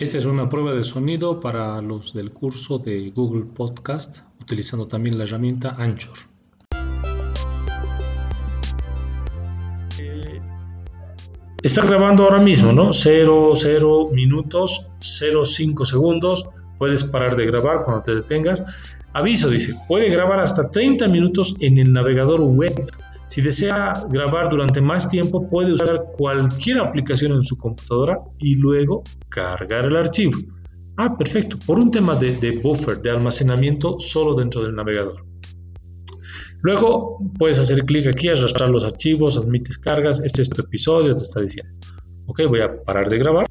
Esta es una prueba de sonido para los del curso de Google Podcast, utilizando también la herramienta Anchor. Eh, Estás grabando ahora mismo, ¿no? 0, 0 minutos, 0, 5 segundos. Puedes parar de grabar cuando te detengas. Aviso, dice, puede grabar hasta 30 minutos en el navegador web. Si desea grabar durante más tiempo, puede usar cualquier aplicación en su computadora y luego cargar el archivo. Ah, perfecto. Por un tema de, de buffer, de almacenamiento solo dentro del navegador. Luego puedes hacer clic aquí, arrastrar los archivos, admites cargas. Este es tu episodio, te está diciendo. Ok, voy a parar de grabar.